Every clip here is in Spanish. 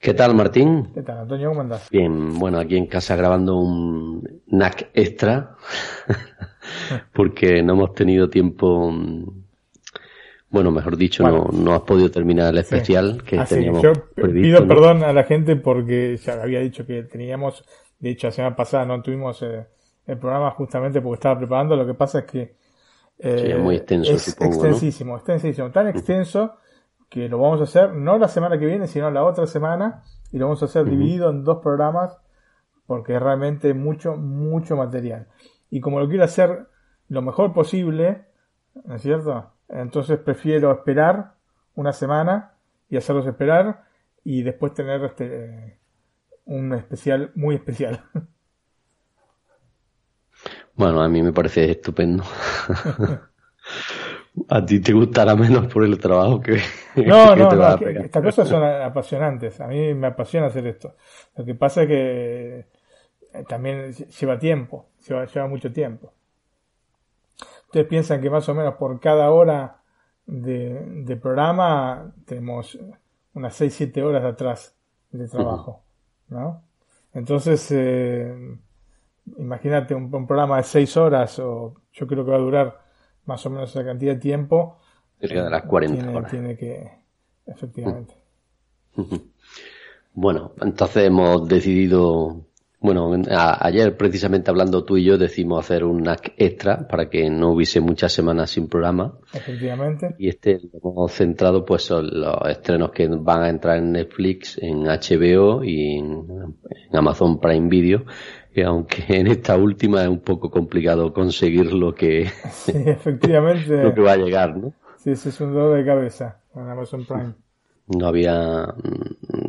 ¿Qué tal, Martín? ¿Qué tal, Antonio? ¿Cómo andas? Bien, bueno, aquí en casa grabando un NAC extra, porque no hemos tenido tiempo, bueno, mejor dicho, Bueno. no, no has podido terminar el especial que teníamos Yo previsto. pido ¿no? perdón a la gente porque ya había dicho que teníamos, de hecho, la semana pasada no tuvimos eh, el programa justamente porque estaba preparando. Lo que pasa es que eh, Sí, es muy extenso, es supongo, ¿no? extensísimo, extensísimo, tan extenso que lo vamos a hacer no la semana que viene, sino la otra semana y lo vamos a hacer dividido en dos programas porque es realmente mucho, mucho material. Y como lo quiero hacer lo mejor posible, ¿no es cierto? Entonces prefiero esperar una semana y hacerlos esperar y después tener este un especial muy especial. Bueno, a mí me parece estupendo. a ti te gustará menos por el trabajo que, No, que no, te no, que- pegar. estas cosas son apasionantes. A mí me apasiona hacer esto. Lo que pasa es que eh, también lleva tiempo, lleva, lleva mucho tiempo. Ustedes piensan que más o menos por cada hora de, de programa tenemos unas 6-7 horas atrás de trabajo, ¿no? Entonces, eh, imagínate un, un programa de 6 horas o yo creo que va a durar más o menos esa cantidad de tiempo. Cerca de las 40 tiene, horas. tiene que, efectivamente. Bueno, entonces hemos decidido, bueno, a- ayer precisamente hablando tú y yo decimos hacer un NAC extra para que no hubiese muchas semanas sin programa Efectivamente. y este lo hemos centrado pues son los estrenos que van a entrar en Netflix, en HBO y en, en Amazon Prime Video, que aunque en esta última es un poco complicado conseguir lo que, Sí, efectivamente. lo que va a llegar, ¿no? Sí, ese es un dolor de cabeza con Amazon Prime. No había,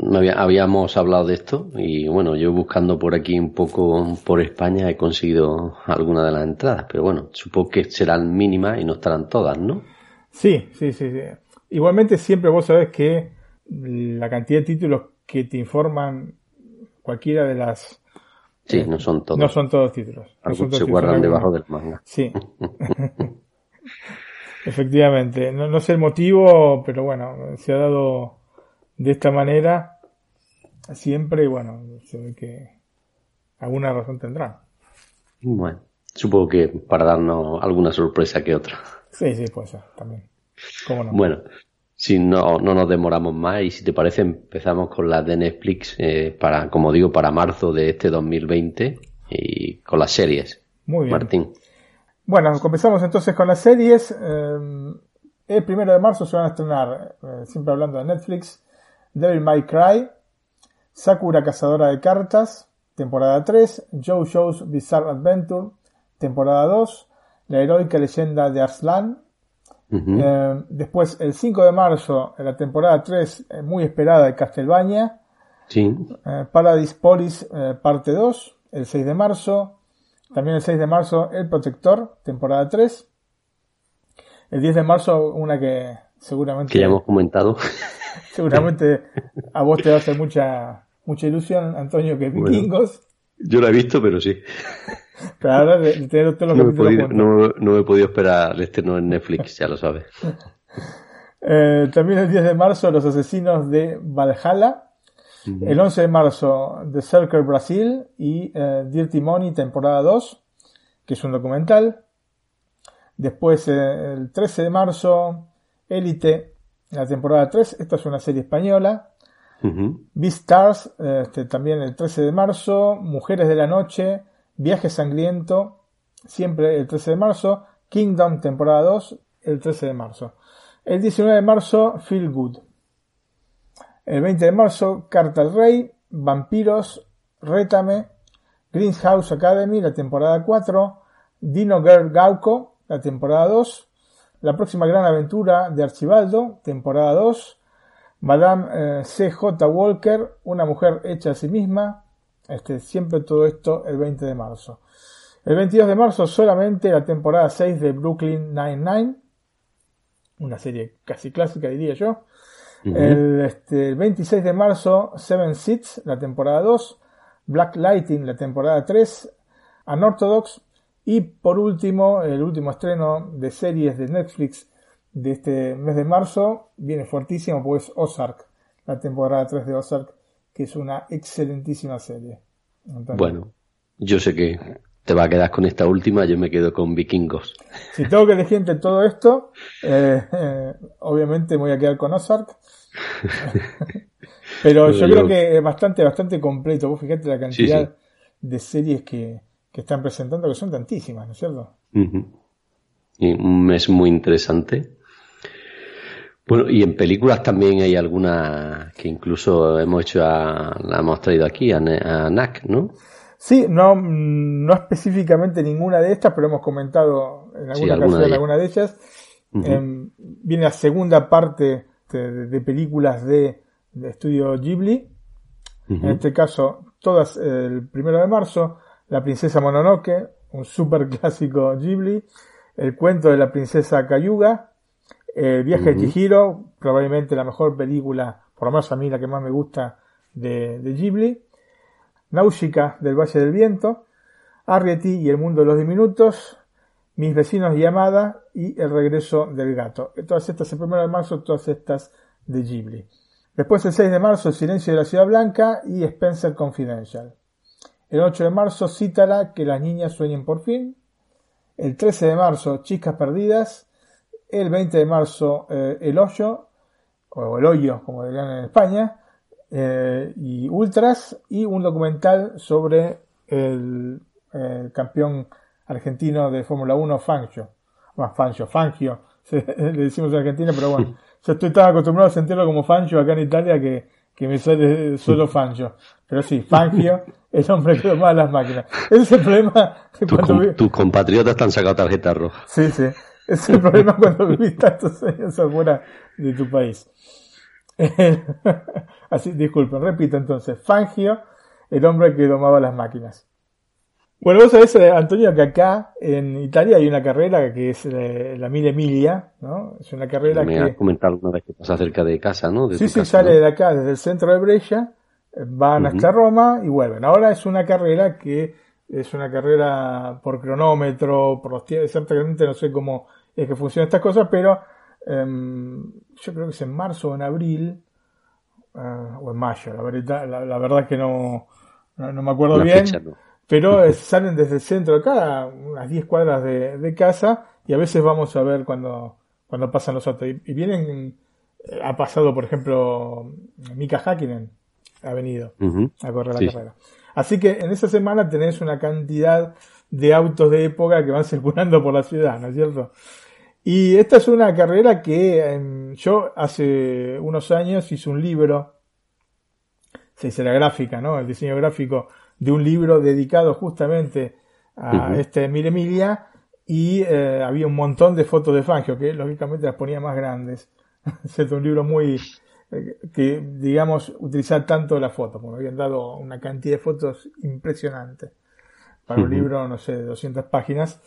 no había, habíamos hablado de esto y bueno, yo buscando por aquí un poco por España he conseguido alguna de las entradas, pero bueno, supongo que serán mínimas y no estarán todas, ¿no? Sí, sí, sí, sí. Igualmente siempre vos sabés que la cantidad de títulos que te informan cualquiera de las... Sí, no son todas. No son todos títulos. No Algunos todos se títulos, guardan debajo del manga. Sí. Efectivamente. No, no sé el motivo, pero bueno, se ha dado de esta manera siempre y bueno, se ve que alguna razón tendrá. Bueno, supongo que para darnos alguna sorpresa que otra. Sí, sí, puede ser, también. ¿Cómo no? Bueno, si no, no nos demoramos más y si te parece empezamos con las de Netflix eh, para, como digo, para marzo de este 2020 y con las series. Muy bien. Martín. Bueno, comenzamos entonces con las series. Eh, el primero de marzo se van a estrenar, eh, siempre hablando de Netflix, Devil May Cry, Sakura Cazadora de Cartas, temporada 3, JoJo's Bizarre Adventure, temporada 2, La Heroica Leyenda de Arslan. Ujú. Eh, después, el 5 de marzo, la temporada 3, eh, muy esperada de Castlevania, Sí, eh, Paradise Police eh, parte 2, el 6 de marzo. También el 6 de marzo El Protector, temporada 3. El 10 de marzo una que seguramente, que ya hemos comentado. seguramente a vos te va a hacer mucha, mucha ilusión, Antonio, que es Bueno. Vikingos. Yo la he visto, pero sí. Ahora de, de los No me, podido, no, no he podido esperar el estreno en Netflix, ya lo sabes. Eh, también el 10 de marzo Los Asesinos de Valhalla. El 11 de marzo The Circle Brasil y eh, Dirty Money temporada 2, que es un documental. Después, eh, el 13 de marzo, Élite, la temporada 3. Esta es una serie española. Beastars, este, también el 13 de marzo. Mujeres de la Noche, Viaje Sangriento, siempre el 13 de marzo. Kingdom, temporada 2, el 13 de marzo. El 19 de marzo, Feel Good. El 20 de marzo, Carta al Rey, Vampiros, Rétame, Greenhouse Academy, la temporada 4, Dino Girl Gauco, la temporada 2, La próxima gran aventura de Archibaldo, temporada 2, Madame eh, C.J. Walker, una mujer hecha a sí misma, este, siempre todo esto el 20 de marzo. El 22 de marzo solamente la temporada 6 de Brooklyn Nine-Nine, una serie casi clásica diría yo. el, este, el 26 de marzo Seven Seats, la temporada 2, Black Lighting, la temporada 3, Unorthodox y por último, el último estreno de series de Netflix de este mes de marzo viene fuertísimo, pues Ozark, la temporada 3 de Ozark, que es una excelentísima serie. bueno, yo sé que te va a quedar con esta última, yo me quedo con Vikingos. Si tengo que elegir entre todo esto, eh, eh, obviamente me voy a quedar con Ozark. Pero yo, creo que es bastante, bastante completo. Vos fíjate la cantidad de series que, están presentando, que son tantísimas, ¿no es cierto? y mes muy interesante. Bueno, y en películas también hay algunas que incluso hemos hecho, a, la hemos traído aquí, a, a NAC, ¿no? Sí, no, no específicamente ninguna de estas, pero hemos comentado en alguna ocasión alguna de ellas. Em, viene la segunda parte de películas de de estudio Ghibli. En este caso, todas el primero de marzo, La princesa Mononoke, un super clásico Ghibli, El cuento de la princesa Kayuga, El viaje de Chihiro, probablemente la mejor película, por lo menos a mí la que más me gusta de, de Ghibli, Náusica del Valle del Viento, Arrietty y el mundo de los diminutos, Mis vecinos y Amada y El regreso del gato. Todas estas el primero de marzo, todas estas de Ghibli. Después el 6 de marzo El silencio de la ciudad blanca y Spencer Confidential. El 8 de marzo Cítala que las niñas sueñen por fin. El 13 de marzo Chicas perdidas. El 20 de marzo eh, El hoyo o El hoyo como dirían en España eh, y Ultras y un documental sobre el, campeón argentino de Fórmula 1 Fangio. Más Fangio, Fangio, le decimos en Argentina, pero bueno. Yo estoy tan acostumbrado a sentirlo como Fangio acá en Italia que, que me sale solo Fangio. Pero sí, Fangio, el hombre que domaba las máquinas. Ese es el problema. tus compatriotas te han sacado tarjeta roja. Sí, sí. Es el problema cuando vivís tantos años afuera de tu país. Así, disculpen, repito entonces. Fangio, el hombre que domaba las máquinas. Bueno, vos sabés, eh, Antonio, que acá en Italia hay una carrera que es eh, la, Mille Emilia, ¿no? Es una carrera Me que... has comentado una vez que pasa cerca de casa, ¿no? sí, sí, sale de acá, desde el centro de Brescia, eh, van hasta Roma y vuelven. Ahora es una carrera que es una carrera por cronómetro, por los tiempos, exactamente no sé cómo es que funcionan estas cosas, pero em, yo creo que es en marzo o en abril, o en mayo, la verdad, la, verdad es que no, no, me acuerdo bien. Pero eh, salen desde el centro de acá, unas 10 cuadras de, casa, y a veces vamos a ver cuando, cuando pasan los otros. Y, vienen, eh, ha pasado, por ejemplo, Mika Hakkinen, ha venido a correr la carrera. Así que en esa semana tenés una cantidad de autos de época que van circulando por la ciudad, ¿no es cierto? Y esta es una carrera que em, yo hace unos años hice un libro, se dice la gráfica, ¿no? El diseño gráfico de un libro dedicado justamente a este Mil Emilia y eh, había un montón de fotos de Fangio que lógicamente las ponía más grandes. es un libro muy eh, que digamos utilizar tanto la foto, porque habían dado una cantidad de fotos impresionante para un libro, no sé, de 200 páginas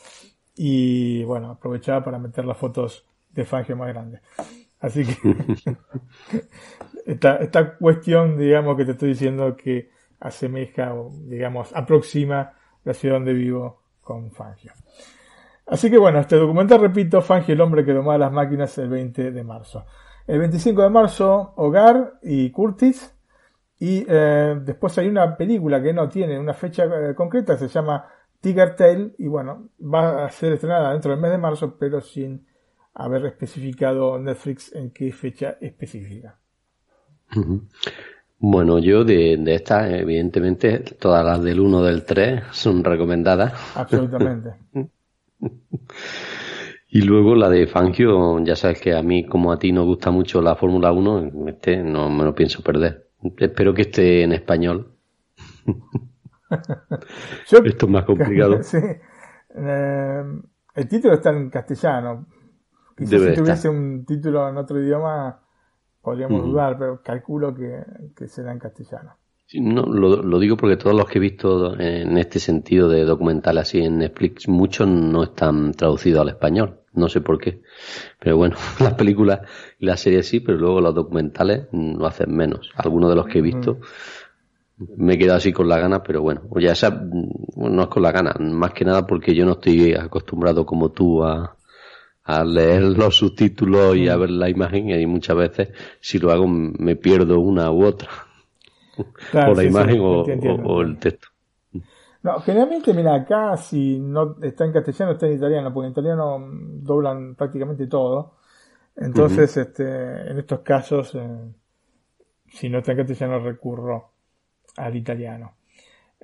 y bueno, aprovechaba para meter las fotos de Fangio más grandes. Así que esta, esta cuestión, digamos, que te estoy diciendo que asemeja o, digamos, aproxima la ciudad donde vivo con Fangio. Así que bueno, este documental, repito, Fangio, el hombre que domaba las máquinas el 20 de marzo. El 25 de marzo, Hogar y Curtis. Y eh, después hay una película que no tiene una fecha eh, concreta, se llama Tiger Tail y bueno, va a ser estrenada dentro del mes de marzo, pero sin haber especificado Netflix en qué fecha específica. Bueno, yo de, de estas, evidentemente, todas las del 1 del 3 son recomendadas. Absolutamente. y luego la de Fangio, ya sabes que a mí como a ti nos gusta mucho la Fórmula 1, este no me lo pienso perder. Espero que esté en español. Esto es más complicado. sí. Eh, el título está en castellano. Quizás si tuviese un título en otro idioma podríamos dudar, pero calculo que, será en castellano. no, lo, digo porque todos los que he visto en este sentido de documental así en Netflix, muchos no están traducidos al español. No sé por qué. Pero bueno, las películas y las series sí, pero luego los documentales lo hacen menos. Algunos de los que he visto me he quedado así con la gana, pero bueno, ya esa, no es con la gana, más que nada porque yo no estoy acostumbrado como tú a, a leer los subtítulos y a ver la imagen y muchas veces si lo hago me pierdo una u otra. Por la imagen o, el texto. No, generalmente, mira, acá si no está en castellano, está en italiano, porque en italiano doblan prácticamente todo. Entonces, este, en estos casos, eh, si no está en castellano, recurro al italiano.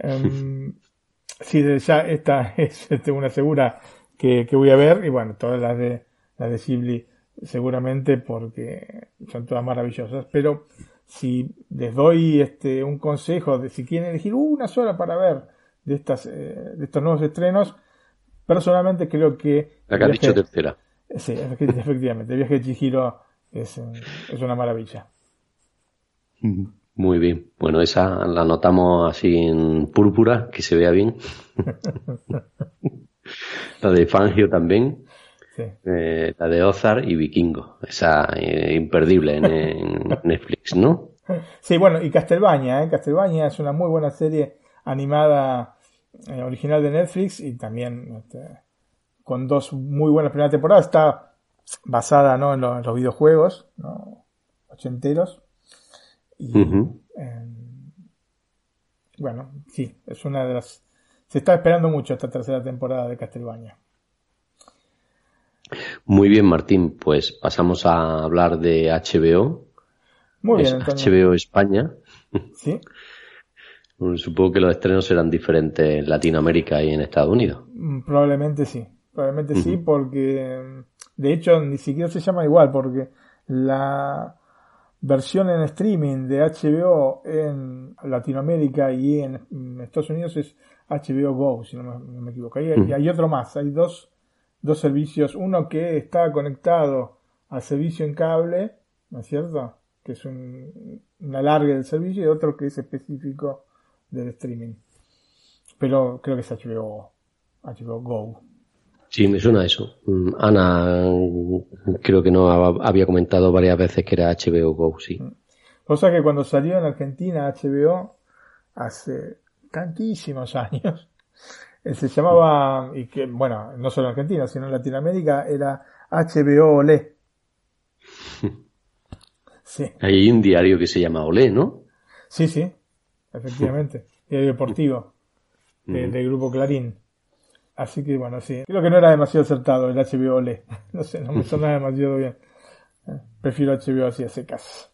Um, sí, ya esta es este, una segura que, voy a ver y bueno, todas las de, las de Ghibli seguramente porque son todas maravillosas, pero si les doy este un consejo de si quieren elegir una sola para ver de estas eh, de estos nuevos estrenos, personalmente creo que la que dicho tercera. Sí, efectivamente, el viaje de Chihiro es, es una maravilla. Muy bien. Bueno, esa la anotamos así en púrpura, que se vea bien. la de Fangio también. Eh, la de Ozar y Vikingo. Esa eh, imperdible en, Netflix, ¿no? Sí, bueno, y Castlevania, ¿eh? Castlevania es una muy buena serie animada eh, original de Netflix y también este, con dos muy buenas primeras temporadas. Está basada ¿no? en, los videojuegos ¿no? ochenteros. Y, bueno, sí, es una de las se está esperando mucho esta tercera temporada de Castlevania. Muy bien, Martín. Pues pasamos a hablar de HBO. Muy bien, HBO España. Sí. Supongo que los estrenos serán diferentes en Latinoamérica y en Estados Unidos. Mm, probablemente sí. Probablemente sí, porque de hecho ni siquiera se llama igual, porque la versión en streaming de HBO en Latinoamérica y en Estados Unidos es HBO Go, si no me, equivoco. Y hay, otro más, hay dos, dos servicios, uno que está conectado al servicio en cable, ¿no es cierto? Que es un, una larga del servicio, y otro que es específico del streaming. Pero creo que es HBO, HBO Go. Sí, me suena eso. Mm, Ana, creo que no había comentado varias veces que era HBO Go, sí. O sea que cuando salió en Argentina HBO, hace tantísimos años. Eh, se llamaba, y que, bueno, no solo en Argentina, sino en Latinoamérica, era HBO Olé. Sí. Hay un diario que se llama Olé, ¿no? Sí, sí, efectivamente. diario deportivo del grupo Clarín. Así que bueno, sí. Creo que no era demasiado acertado el HBO Olé. No sé, no me suena demasiado bien. Prefiero HBO así a secas.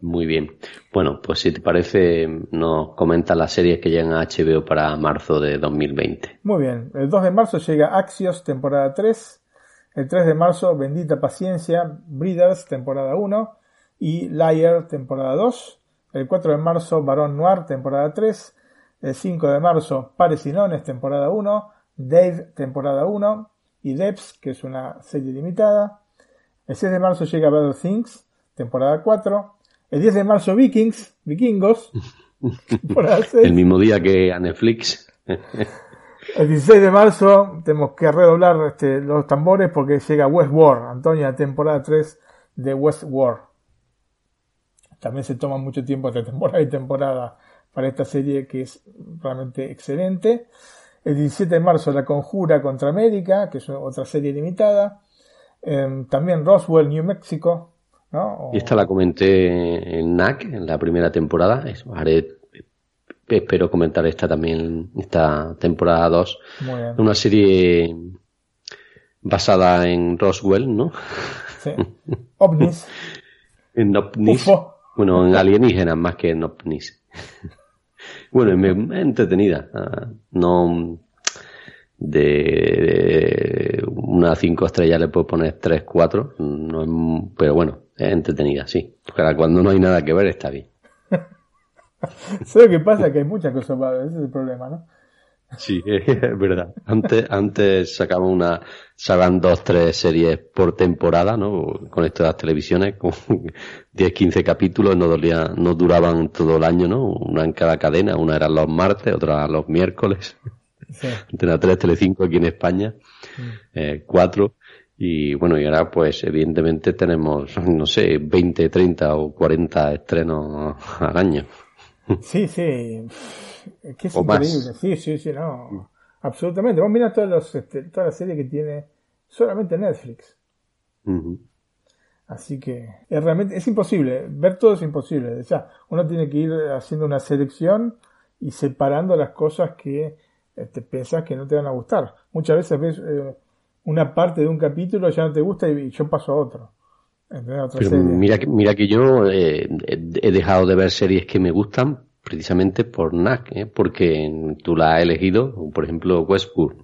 Muy bien. Bueno, pues si te parece, nos comenta las series que llegan a HBO para marzo de 2020. Muy bien. El 2 de marzo llega Axios, temporada 3. El 3 de marzo, Bendita Paciencia, Breeders, temporada 1. Y Liar, temporada 2. El 4 de marzo, Barón Noir, temporada 3. El 5 de marzo, Pares y Nones, temporada 1. Dave, temporada 1. Y Debs, que es una serie limitada. El 6 de marzo llega Battle Things, temporada 4. El 10 de marzo Vikings, Vikingos. el mismo día que a Netflix. el 16 de marzo tenemos que redoblar este, los tambores porque llega Westworld, Antonia, temporada 3 de Westworld. También se toma mucho tiempo entre temporada y temporada para esta serie que es realmente excelente. El 17 de marzo La Conjura contra América, que es otra serie limitada. Em, también Roswell, New Mexico, y esta la comenté en NAC, en la primera temporada. haré espero comentar esta también, esta temporada 2. Muy bien. Una serie basada en Roswell, ¿no? Sí. OVNIs. En ovnis. UFO. Bueno, en alienígenas más que en ovnis. Bueno, me- entretenida. ah, No de una cinco estrellas le puedo poner tres, cuatro. No es m- pero bueno, es entretenida, sí. Porque cuando no hay nada que ver está bien. ¿Sabes qué pasa? Que hay muchas cosas para ver, ese es el problema, ¿no? Sí, es verdad. Antes, antes sacaban una, sacaban dos, tres series por temporada, ¿no? Con las televisiones, con 10, 15 capítulos, no dolía, no duraban todo el año, ¿no? Una en cada cadena, una era los martes, otra los miércoles. Sí. Antena 3, Telecinco aquí en España, eh, cuatro. Y bueno, y ahora pues evidentemente tenemos, no sé, 20, 30 o 40 estrenos al año. Sí, sí. Es que es O más. increíble. Sí, sí, sí, no. Absolutamente. Vos mirá todos los, este, todas las series que tiene solamente Netflix. Así que es realmente, es imposible. Ver todo es imposible. Ya, uno tiene que ir haciendo una selección y separando las cosas que eh, te pensás que no te van a gustar. Muchas veces ves eh, una parte de un capítulo, ya no te gusta y, y yo paso a otro. Pero mira que, mira que yo eh, he dejado de ver series que me gustan precisamente por NAC, ¿eh? porque tú la has elegido, por ejemplo Westworld,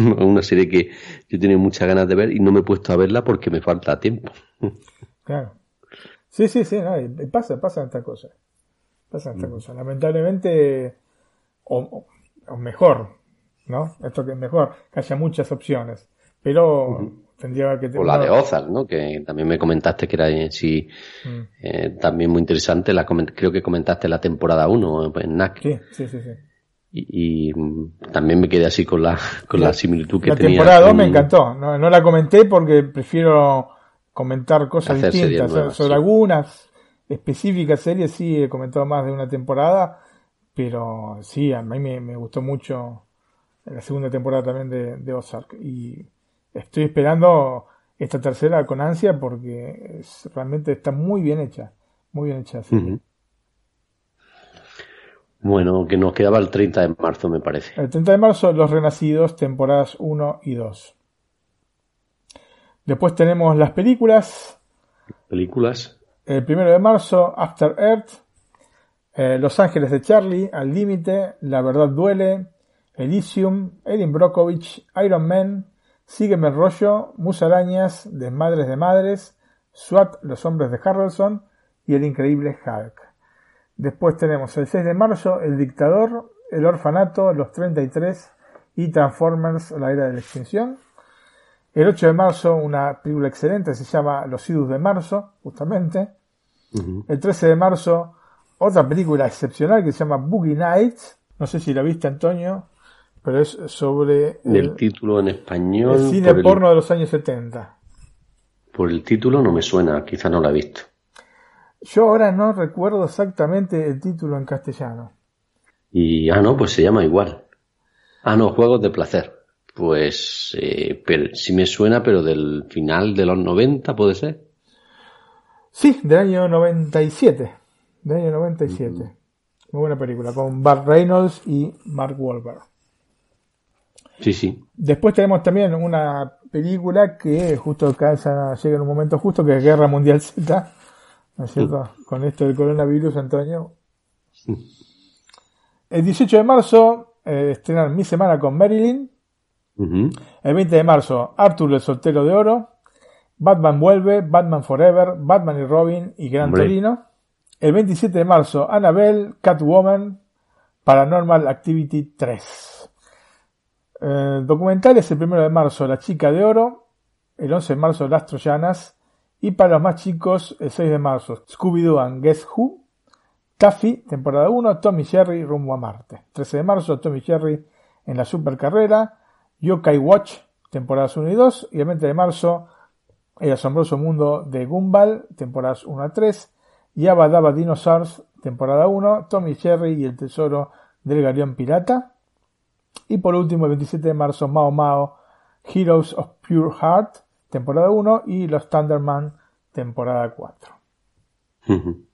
una serie que yo tenía muchas ganas de ver y no me he puesto a verla porque me falta tiempo. Claro. Sí, sí, sí, no, y pasa, pasa esta cosa. Pasa esta cosa. Lamentablemente, o, o- o mejor, ¿no? Esto que es mejor, que haya muchas opciones. Pero tendría que O la de Ozark, ¿no? Que también me comentaste que era eh, sí, Mm. eh, también muy interesante. La creo que comentaste la temporada 1 en NAC. Sí, sí, sí, sí. Y, y, también me quedé así con la, con la, similitud que La tenía. temporada 2 con- me encantó. No, no la comenté porque prefiero comentar cosas Hacer distintas. nuevas, sobre sí. algunas específicas series sí he comentado más de una temporada, pero sí, a mí me, me gustó mucho la segunda temporada también de, de Ozark. Y estoy esperando esta tercera con ansia porque es- realmente está muy bien hecha. Muy bien hecha. sí. Bueno, que nos quedaba el 30 de marzo, me parece. El 30 de marzo, Los Renacidos, temporadas 1 y 2. Después tenemos las películas. Películas. El 1 de marzo, After Earth. eh, Los Ángeles de Charlie, Al Límite, La Verdad Duele, Elysium, Erin Brockovich, Iron Man, Sígueme el rollo, Musarañas, Desmadres de Madres, SWAT, Los Hombres de Harrelson y El Increíble Hulk. Después tenemos el 6 de marzo, El Dictador, El Orfanato, Los 33 y Transformers, La Era de la Extinción. El 8 de marzo, una película excelente, se llama Los Idus de Marzo, justamente. El 13 de marzo, otra película excepcional que se llama Boogie Nights. No sé si la viste, Antonio, pero es sobre El el, título en español. el cine por, el, porno de los años 70. por el título no me suena, quizá no la he visto. Yo ahora no recuerdo exactamente el título en castellano. Y, ah, no, pues se llama igual. Ah, no, Juegos de Placer. Pues, eh, pero, sí me suena, pero del final de los 90, ¿puede ser? Sí, del año 97. Del año 97. Muy buena película, con Bart Reynolds y Mark Wahlberg. Sí, sí. Después tenemos también una película que justo calza, llega en un momento justo, que es Guerra Mundial Z, ¿no es cierto? Con esto del coronavirus, Antonio. El 18 de marzo eh, estrenan Mi Semana con Marilyn. El 20 de marzo, Arthur el Soltero de Oro. Batman vuelve, Batman Forever, Batman y Robin y Gran Hombre. Torino. El 27 de marzo, Annabelle, Catwoman, Paranormal Activity 3. Eh, documentales, el 1 de marzo, La Chica de Oro. El 11 de marzo, Las Troyanas. Y para los más chicos, el 6 de marzo, Scooby-Doo and Guess Who. Taffy, temporada 1, Tommy Jerry rumbo a Marte. 13 de marzo, Tommy Jerry en la supercarrera. Yokai Watch, temporadas 1 y 2. Y el 20 de marzo, El asombroso mundo de Gumball, temporadas 1 a 3. Yabba Dabba Dinosaurs, temporada 1. Tommy Jerry y el tesoro del galeón pirata. Y por último, el 27 de marzo, Mao Mao, Heroes of Pure Heart, temporada 1. Y Los Thunderman, temporada 4. Ujú.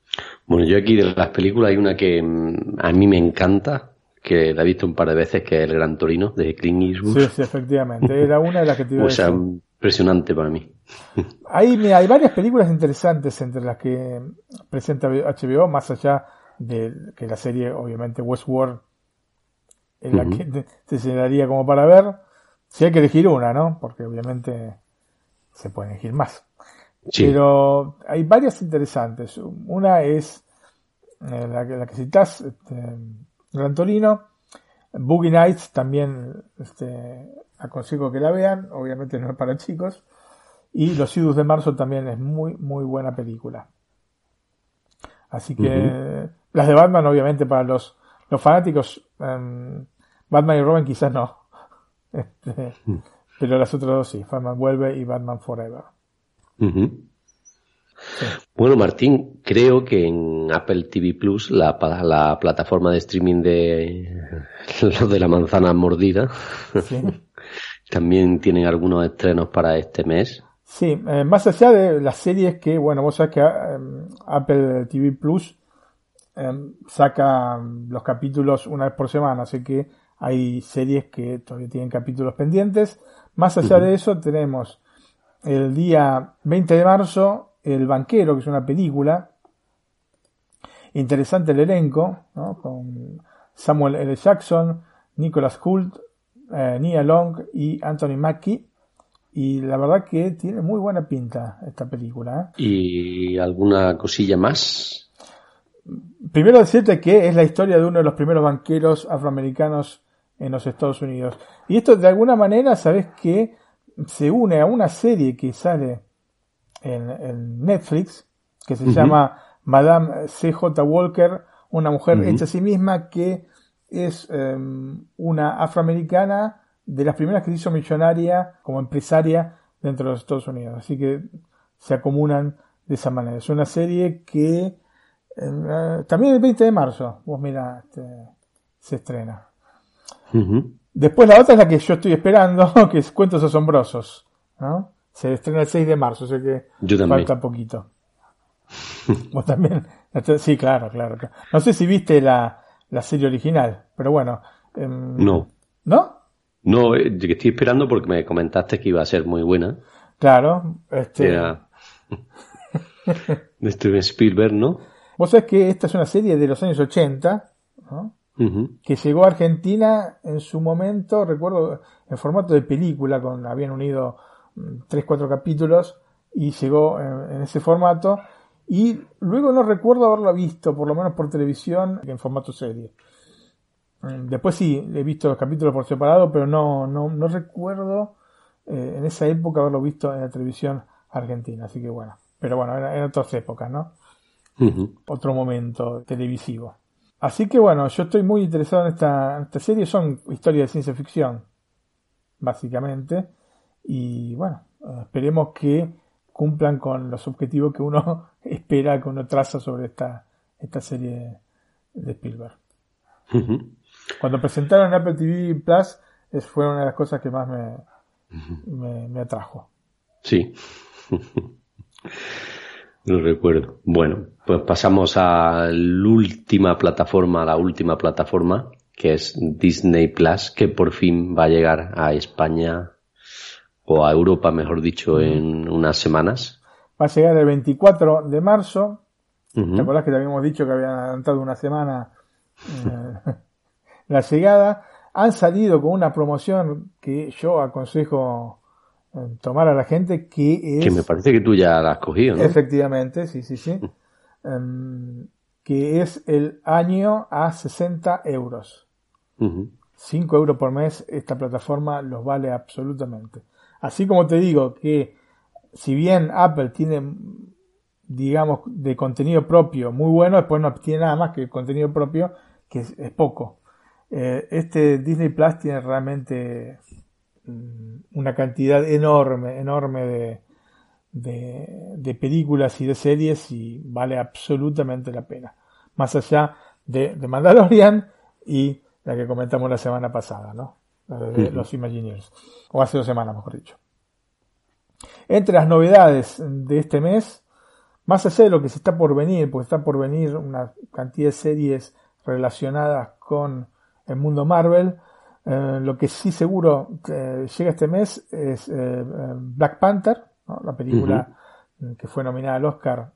Bueno, yo aquí de las películas hay una que mm, a mí me encanta, que la he visto un par de veces, que es El Gran Torino, de Clint Eastwood. Sí, sí, efectivamente. Era una de las que te iba a O sea, decir. impresionante para mí. Mira, hay varias películas interesantes entre las que presenta HBO, más allá de que la serie, obviamente, Westworld, en la que te, te señalaría como para ver. Si hay que elegir una, ¿no? Porque obviamente se pueden elegir más. Sí. Pero hay varias interesantes. Una es eh, la, que- la que citas, este, Gran Torino. Boogie Nights también este, aconsejo que la vean. Obviamente no es para chicos. Y Los Idus de Marzo también es muy, muy buena película. Así que las de Batman, obviamente, para los, los fanáticos, em, Batman y Robin quizás no. Este, pero las otras dos sí, Batman Vuelve y Batman Forever. Bueno, Martín, creo que en Apple TV Plus, la, plataforma de streaming de lo de la manzana mordida, Sí. también tienen algunos estrenos para este mes. Sí, eh, más allá de las series que, bueno, vos sabés que eh, Apple TV Plus eh, saca los capítulos una vez por semana, así que hay series que todavía tienen capítulos pendientes. Más allá de eso, tenemos el día 20 de marzo El Banquero, que es una película. Interesante el elenco, ¿no? Con Samuel L. Jackson, Nicholas Hoult, eh, Nia Long y Anthony Mackie. Y la verdad que tiene muy buena pinta esta película. ¿eh? ¿Y alguna cosilla más? Primero decirte que es la historia de uno de los primeros banqueros afroamericanos en los Estados Unidos. Y esto de alguna manera, sabes que se une a una serie que sale en, en Netflix, que se llama Madame C.J. Walker, una mujer hecha a sí misma que es eh, una afroamericana de las primeras que se hizo millonaria como empresaria dentro de los Estados Unidos. Así que se acumulan de esa manera. Es una serie que eh, también el 20 de marzo, vos mira, este, se estrena. Después la otra es la que yo estoy esperando, que es Cuentos Asombrosos. ¿no? Se estrena el 6 de marzo, o sea que Yo también. falta poquito. Vos también. Sí, claro, claro. claro. No sé si viste la, la serie original, pero bueno. em, No. ¿No? No, eh, estoy esperando porque me comentaste que iba a ser muy buena. Claro. Este, Era de Steven Spielberg, ¿no? Vos sabés que esta es una serie de los años 80, ¿no? Que llegó a Argentina en su momento, recuerdo, en formato de película, con habían unido mm, tres, cuatro capítulos, y llegó en, en ese formato, y luego no recuerdo haberlo visto, por lo menos por televisión, en formato serie. Mm, Después sí, he visto los capítulos por separado, pero no, no, no recuerdo eh, en esa época haberlo visto en la televisión argentina, así que bueno, pero bueno, eran en otras épocas, ¿no? Otro momento televisivo. Así que bueno, yo estoy muy interesado en esta, en esta serie, son historias de ciencia ficción, básicamente, y bueno, eh, esperemos que cumplan con los objetivos que uno espera, que uno traza sobre esta, esta serie de Spielberg. Cuando presentaron Apple TV Plus, es, fue una de las cosas que más me, me, me atrajo. Sí. Lo recuerdo. Bueno, pues pasamos a la última plataforma, la última plataforma, que es Disney Plus, que por fin va a llegar a España o a Europa, mejor dicho, en unas semanas. Va a llegar el 24 de marzo, Ujú. ¿Te acordás que te habíamos dicho que habían adelantado una semana eh, la llegada? Han salido con una promoción que yo aconsejo tomar a la gente, que es... Que me parece que tú ya la has cogido, ¿no? Efectivamente, sí, sí, sí. Em, que es el año a 60 euros. Ujú. 5 euros por mes, esta plataforma los vale absolutamente. Así como te digo que si bien Apple tiene, digamos, de contenido propio muy bueno, después no tiene nada más que contenido propio, que es, es poco. Eh, este Disney Plus tiene realmente una cantidad enorme, enorme de, de, de películas y de series y vale absolutamente la pena. Más allá de, de Mandalorian y la que comentamos la semana pasada, ¿no? La de los Imagineers. O hace dos semanas, mejor dicho. Entre las novedades de este mes, más allá de lo que se está por venir, porque está por venir una cantidad de series relacionadas con el mundo Marvel, eh, lo que sí seguro llega este mes es eh, Black Panther, la película que fue nominada al Oscar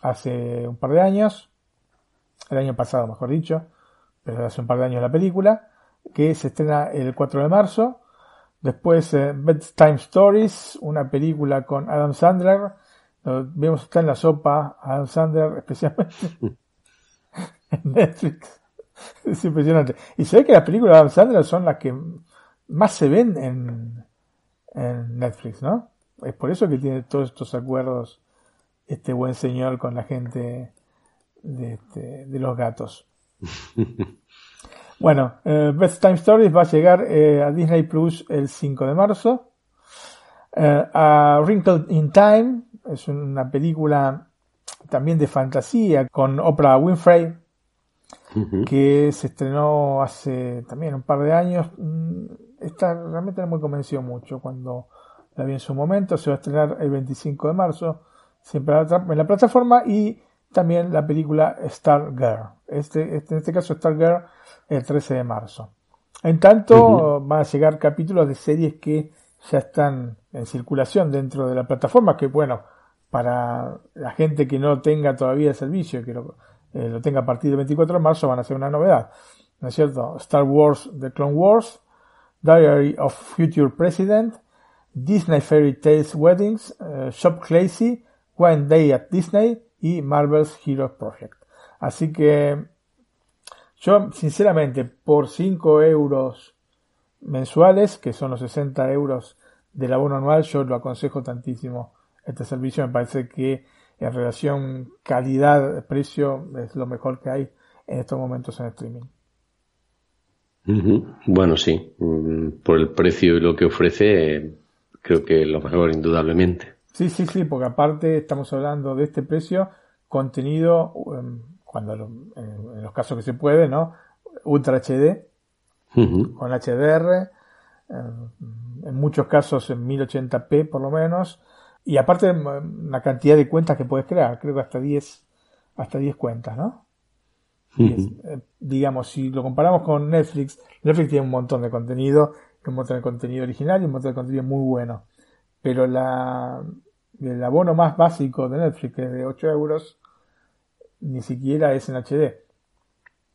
hace un par de años, el año pasado mejor dicho, pero hace un par de años la película, que se estrena el 4 de marzo. Después eh, Bedtime Stories, una película con Adam Sandler. vemos está en la sopa Adam Sandler, especialmente en Netflix. Es impresionante. Y se ve que las películas de Adam Sandler son las que más se ven en, en Netflix, ¿no? Es por eso que tiene todos estos acuerdos este buen señor con la gente de, este, de los gatos. bueno, eh, Best Time Stories va a llegar eh, a Disney Plus el 5 de marzo. Eh, a Wrinkle in Time es una película también de fantasía con Oprah Winfrey que se estrenó hace también un par de años. Mm, esta realmente no me convenció mucho cuando la vi en su momento. Se va a estrenar el 25 de marzo, siempre en la plataforma y también la película Star Girl. Este, este, en este caso Star Girl el 13 de marzo. En tanto, van a llegar capítulos de series que ya están en circulación dentro de la plataforma, que bueno, para la gente que no tenga todavía el servicio, que lo, eh, lo tenga a partir del 24 de marzo, van a ser una novedad. ¿No es cierto? Star Wars The Clone Wars, Diary of Future President, Disney Fairy Tales Weddings, uh, Shop Classy, One Day at Disney y Marvel's Hero Project. Así que yo, sinceramente, por 5 euros mensuales, que son los 60 euros del abono anual, yo lo aconsejo tantísimo este servicio. Me parece que en relación calidad-precio es lo mejor que hay en estos momentos en streaming. Bueno, sí, mm, por el precio y lo que ofrece, creo que lo mejor indudablemente. Sí, sí, sí, porque aparte estamos hablando de este precio, contenido, em, cuando en los casos que se puede, ¿no? Ultra HD, con HDR, em, en muchos casos en 1080p por lo menos, y aparte una cantidad de cuentas que puedes crear, creo que hasta 10, hasta 10 cuentas, ¿no? Eh, digamos, si lo comparamos con Netflix, Netflix tiene un montón de contenido, un montón de contenido original y un montón de contenido muy bueno. Pero la, el abono más básico de Netflix, que es de 8 euros, ni siquiera es en HD.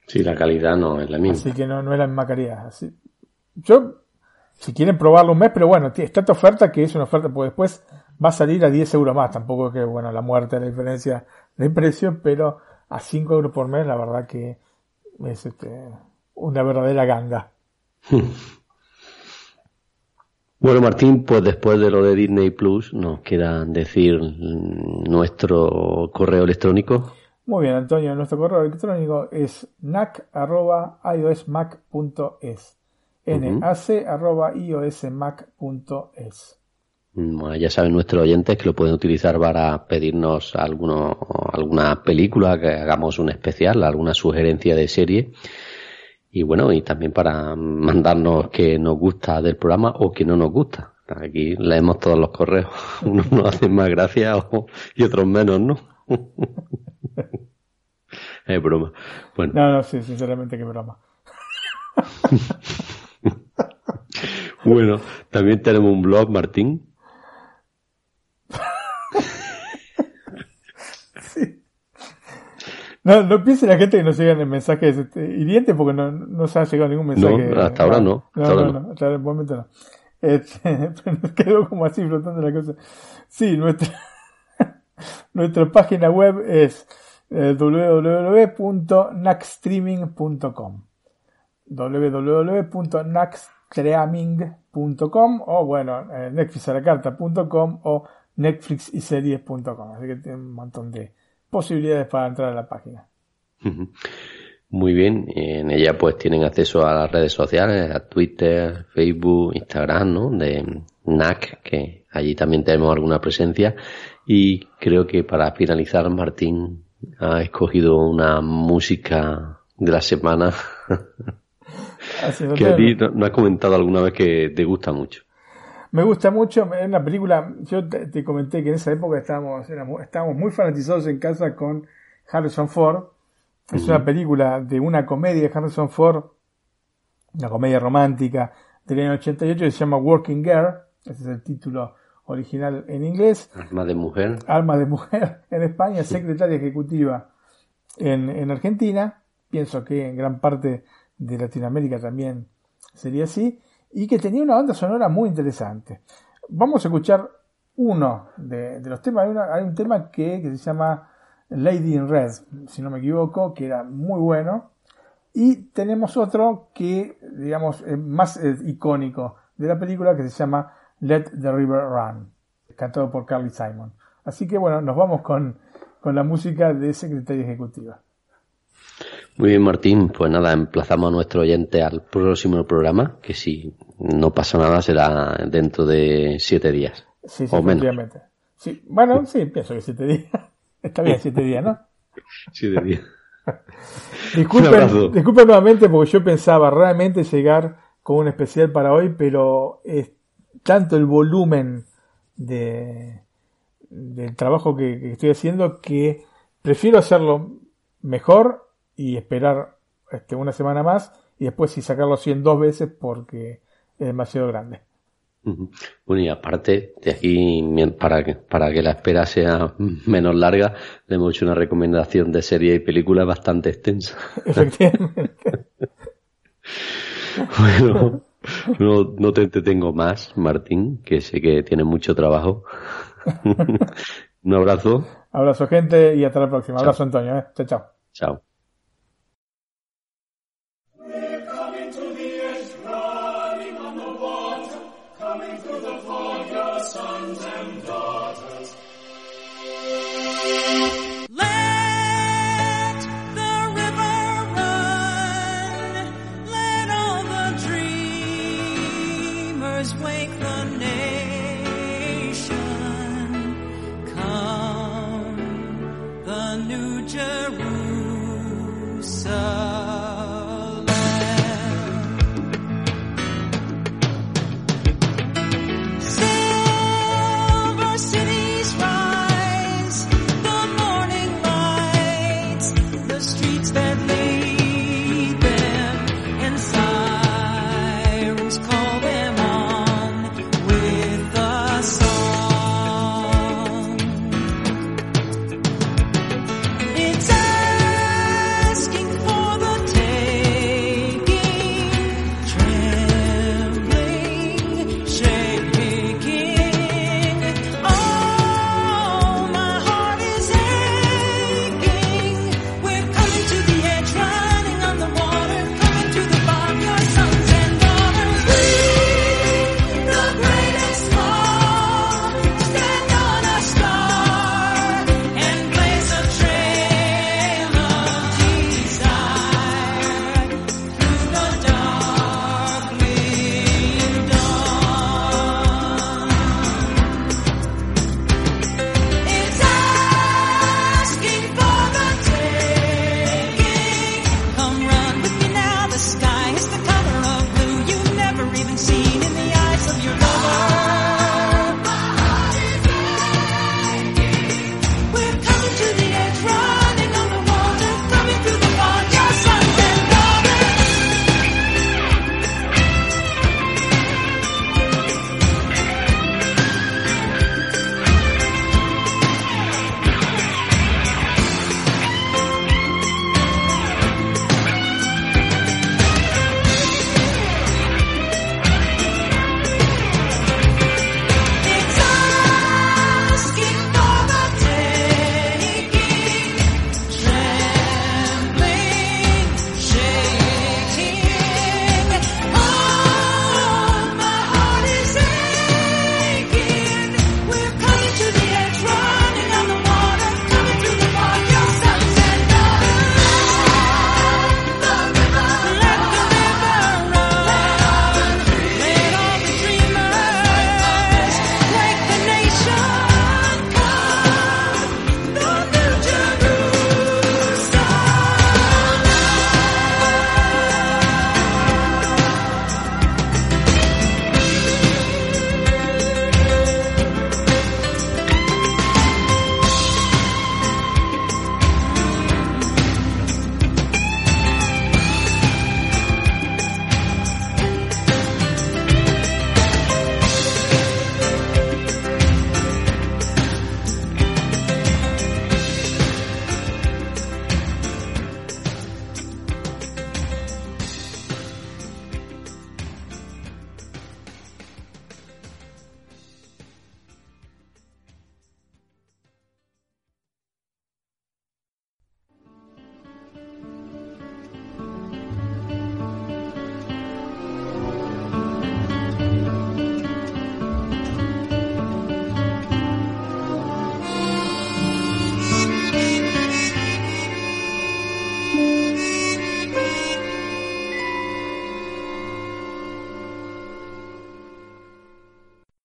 Sí, la calidad no es la misma. Así que no, no es la misma calidad. Así, yo, si quieren probarlo un mes, pero bueno, está esta oferta que es una oferta, porque después va a salir a 10 euros más. Tampoco que, bueno, la muerte, la diferencia de precio, pero a 5 euros por mes, la verdad que es este, una verdadera ganga. Bueno, Martín, pues después de lo de Disney Plus, nos queda decir nuestro correo electrónico. Muy bien, Antonio, nuestro correo electrónico es nac.iosmac.es. nac.iosmac.es. Ya saben nuestros oyentes que lo pueden utilizar para pedirnos alguno, alguna película, que hagamos un especial, alguna sugerencia de serie y bueno, y también para mandarnos que nos gusta del programa o que no nos gusta. Aquí leemos todos los correos. Unos nos hacen más gracia y otros menos, ¿no? es broma. Bueno. No, no, sí, sinceramente que broma. bueno, también tenemos un blog, Martín, No, no piense la gente que nos llegan en mensajes este, hirientes porque no, no se ha llegado ningún mensaje. No, hasta ahora no. no, no, no, hasta el momento no. Este, nos quedó como así flotando la cosa. Sí, nuestra, nuestra página web es eh, www.naxstreaming.com www.naxstreaming.com o bueno, eh, netflixalacarta.com o netflixiseries.com. Así que tiene un montón de posibilidades para entrar a la página. Muy bien, en ella pues tienen acceso a las redes sociales, a Twitter, Facebook, Instagram, ¿no? De NAC, que allí también tenemos alguna presencia. Y creo que para finalizar, Martín ha escogido una música de la semana que a ti no, has comentado alguna vez que te gusta mucho. Me gusta mucho, es una película, yo te, comenté que en esa época estábamos, estábamos muy fanatizados en casa con Harrison Ford. Es una película de una comedia de Harrison Ford, una comedia romántica del año 88 que se llama Working Girl, ese es el título original en inglés. Alma de mujer. Alma de mujer en España, secretaria ejecutiva en, en Argentina. Pienso que en gran parte de Latinoamérica también sería así. Y que tenía una banda sonora muy interesante. Vamos a escuchar uno de, los temas. Hay, un tema que, que se llama Lady in Red, si no me equivoco, que era muy bueno. Y tenemos otro que, digamos, es más eh, icónico de la película que se llama Let the River Run, cantado por Carly Simon. Así que bueno, nos vamos con, con la música de Secretaria Ejecutiva. Muy bien, Martín. Pues nada, emplazamos a nuestro oyente al próximo programa, que si no pasa nada será dentro de siete días. Sí, sí, o menos. Sí, bueno, sí, pienso que siete días. Está bien, siete días, ¿no? Siete días. disculpen, disculpen nuevamente porque yo pensaba realmente llegar con un especial para hoy, pero es tanto el volumen de, del trabajo que, estoy haciendo que prefiero hacerlo mejor y esperar este, una semana más y después si sacarlo así en dos veces porque es demasiado grande. Bueno, y aparte, de aquí, para que, para que la espera sea menos larga, le hemos hecho una recomendación de serie y película bastante extensa. Efectivamente. bueno, no, no te entretengo más, Martín, que sé que tiene mucho trabajo. Un abrazo. Abrazo, gente, y hasta la próxima. Abrazo, Antonio. ¿eh? Chao, chao. Chao.